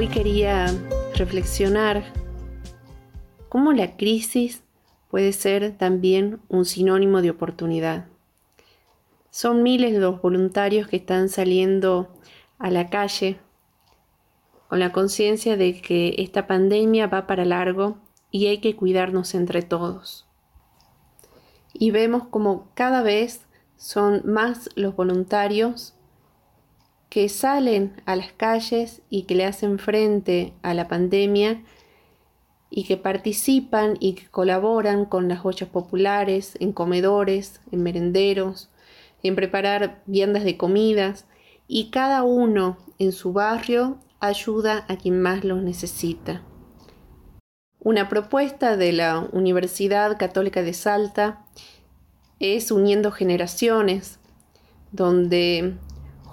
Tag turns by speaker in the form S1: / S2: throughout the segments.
S1: Hoy quería reflexionar cómo la crisis puede ser también un sinónimo de oportunidad. Son miles los voluntarios que están saliendo a la calle con la conciencia de que esta pandemia va para largo y hay que cuidarnos entre todos. Y vemos como cada vez son más los voluntarios que salen a las calles y que le hacen frente a la pandemia y que participan y que colaboran con las ollas populares, en comedores, en merenderos, en preparar viandas de comidas y cada uno en su barrio ayuda a quien más lo necesita. Una propuesta de la Universidad Católica de Salta es Uniendo Generaciones, donde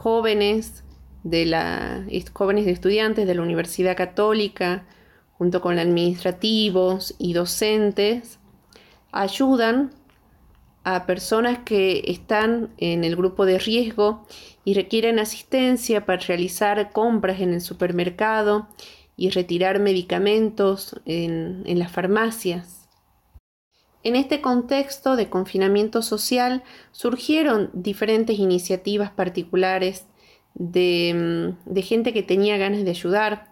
S1: jóvenes de la, jóvenes de estudiantes de la Universidad Católica, junto con administrativos y docentes, ayudan a personas que están en el grupo de riesgo y requieren asistencia para realizar compras en el supermercado y retirar medicamentos en, las farmacias. En este contexto de confinamiento social surgieron diferentes iniciativas particulares de, mm, de gente que tenía ganas de ayudar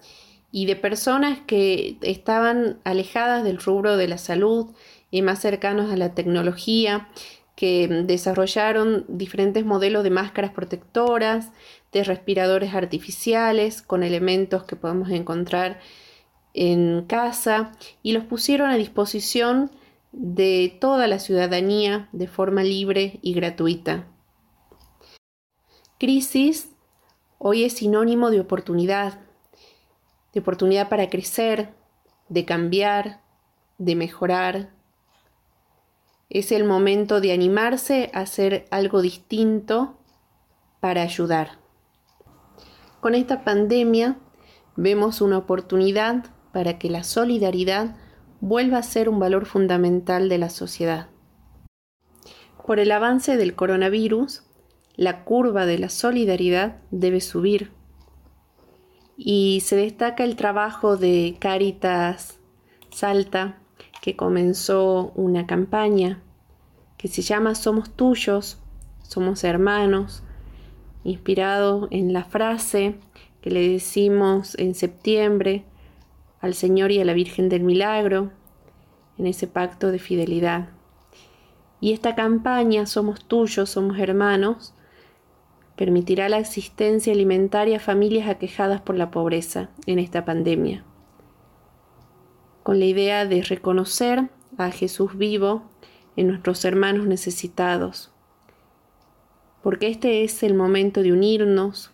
S1: y de personas que estaban alejadas del rubro de la salud y más cercanos a la tecnología, que desarrollaron diferentes modelos de máscaras protectoras, de respiradores artificiales con elementos que podemos encontrar en casa y los pusieron a disposición de toda la ciudadanía de forma libre y gratuita. Crisis hoy es sinónimo de oportunidad, de oportunidad para crecer, de cambiar, de mejorar. Es el momento de animarse a hacer algo distinto para ayudar. Con esta pandemia vemos una oportunidad para que la solidaridad vuelva a ser un valor fundamental de la sociedad. Por el avance del coronavirus, la curva de la solidaridad debe subir y se destaca el trabajo de Caritas Salta, que comenzó una campaña que se llama Somos tuyos, somos hermanos, inspirado en la frase que le decimos en septiembre al Señor y a la Virgen del Milagro, en ese pacto de fidelidad. Y esta campaña, Somos tuyos, somos hermanos, permitirá la existencia alimentaria a familias aquejadas por la pobreza en esta pandemia, con la idea de reconocer a Jesús vivo en nuestros hermanos necesitados, porque este es el momento de unirnos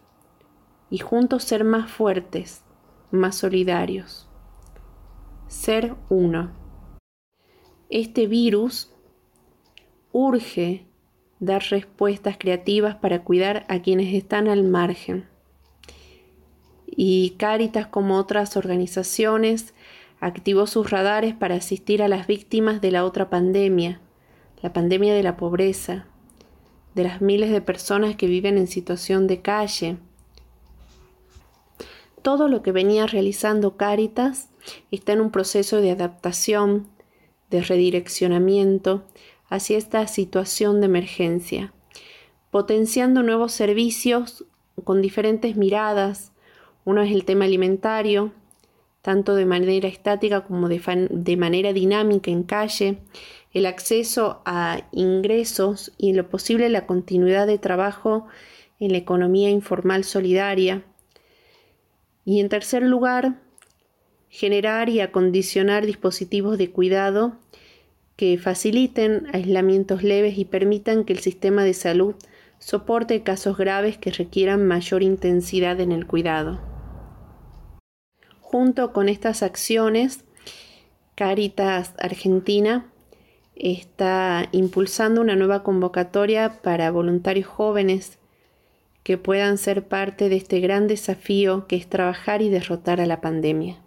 S1: y juntos ser más fuertes, más solidarios, ser uno. Este virus urge dar respuestas creativas para cuidar a quienes están al margen. Y Cáritas, como otras organizaciones, activó sus radares para asistir a las víctimas de la otra pandemia, la pandemia de la pobreza, de las miles de personas que viven en situación de calle. Todo lo que venía realizando Cáritas está en un proceso de adaptación, de redireccionamiento, hacia esta situación de emergencia, potenciando nuevos servicios con diferentes miradas. Uno es el tema alimentario, tanto de manera estática como de, de, manera dinámica en calle, el acceso a ingresos y en lo posible la continuidad de trabajo en la economía informal solidaria. Y en tercer lugar, generar y acondicionar dispositivos de cuidado que faciliten aislamientos leves y permitan que el sistema de salud soporte casos graves que requieran mayor intensidad en el cuidado. Junto con estas acciones, Caritas Argentina está impulsando una nueva convocatoria para voluntarios jóvenes que puedan ser parte de este gran desafío que es trabajar y derrotar a la pandemia.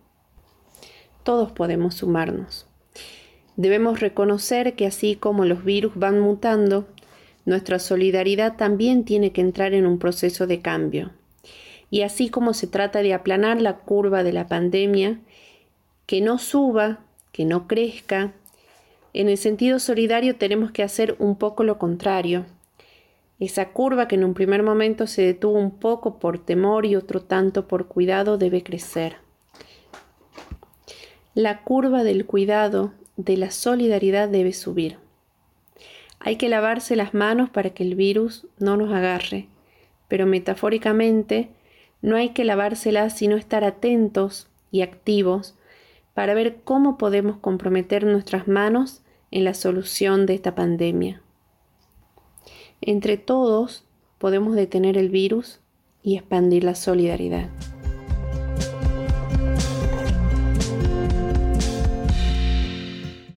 S1: Todos podemos sumarnos. Debemos reconocer que así como los virus van mutando, nuestra solidaridad también tiene que entrar en un proceso de cambio. Y así como se trata de aplanar la curva de la pandemia, que no suba, que no crezca, en el sentido solidario tenemos que hacer un poco lo contrario. Esa curva que en un primer momento se detuvo un poco por temor y otro tanto por cuidado debe crecer. La curva del cuidado, de la solidaridad debe subir. Hay que lavarse las manos para que el virus no nos agarre, pero metafóricamente no hay que lavárselas sino estar atentos y activos para ver cómo podemos comprometer nuestras manos en la solución de esta pandemia. Entre todos podemos detener el virus y expandir la solidaridad.